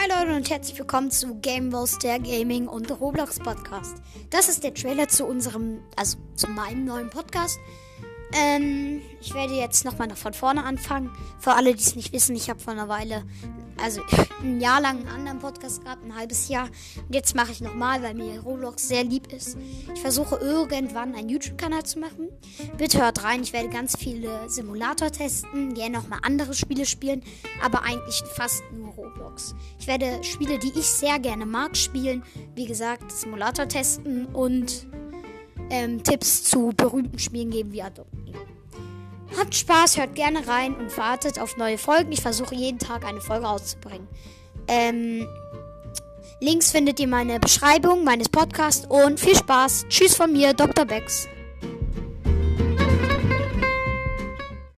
Hi Leute und herzlich willkommen zu Game Wars, der Gaming und Roblox Podcast. Das ist der Trailer zu unserem, also zu meinem neuen Podcast. Ähm, ich werde jetzt nochmal von vorne anfangen. Für alle, die es nicht wissen, ich habe vor einer Weile, also ein Jahr lang einen anderen Podcast gehabt, ein halbes Jahr. Und jetzt mache ich nochmal, weil mir Roblox sehr lieb ist. Ich versuche irgendwann einen YouTube-Kanal zu machen. Bitte hört rein, ich werde ganz viele Simulator testen, gerne nochmal andere Spiele spielen, aber eigentlich fast nur Roblox. Ich werde Spiele, die ich sehr gerne mag, spielen. Wie gesagt, Simulator testen und ähm, Tipps zu berühmten Spielen geben wie Adobe. Habt Spaß, hört gerne rein und wartet auf neue Folgen. Ich versuche jeden Tag eine Folge rauszubringen. Ähm, Links findet ihr meine Beschreibung meines Podcasts und viel Spaß. Tschüss von mir, Dr. Bex.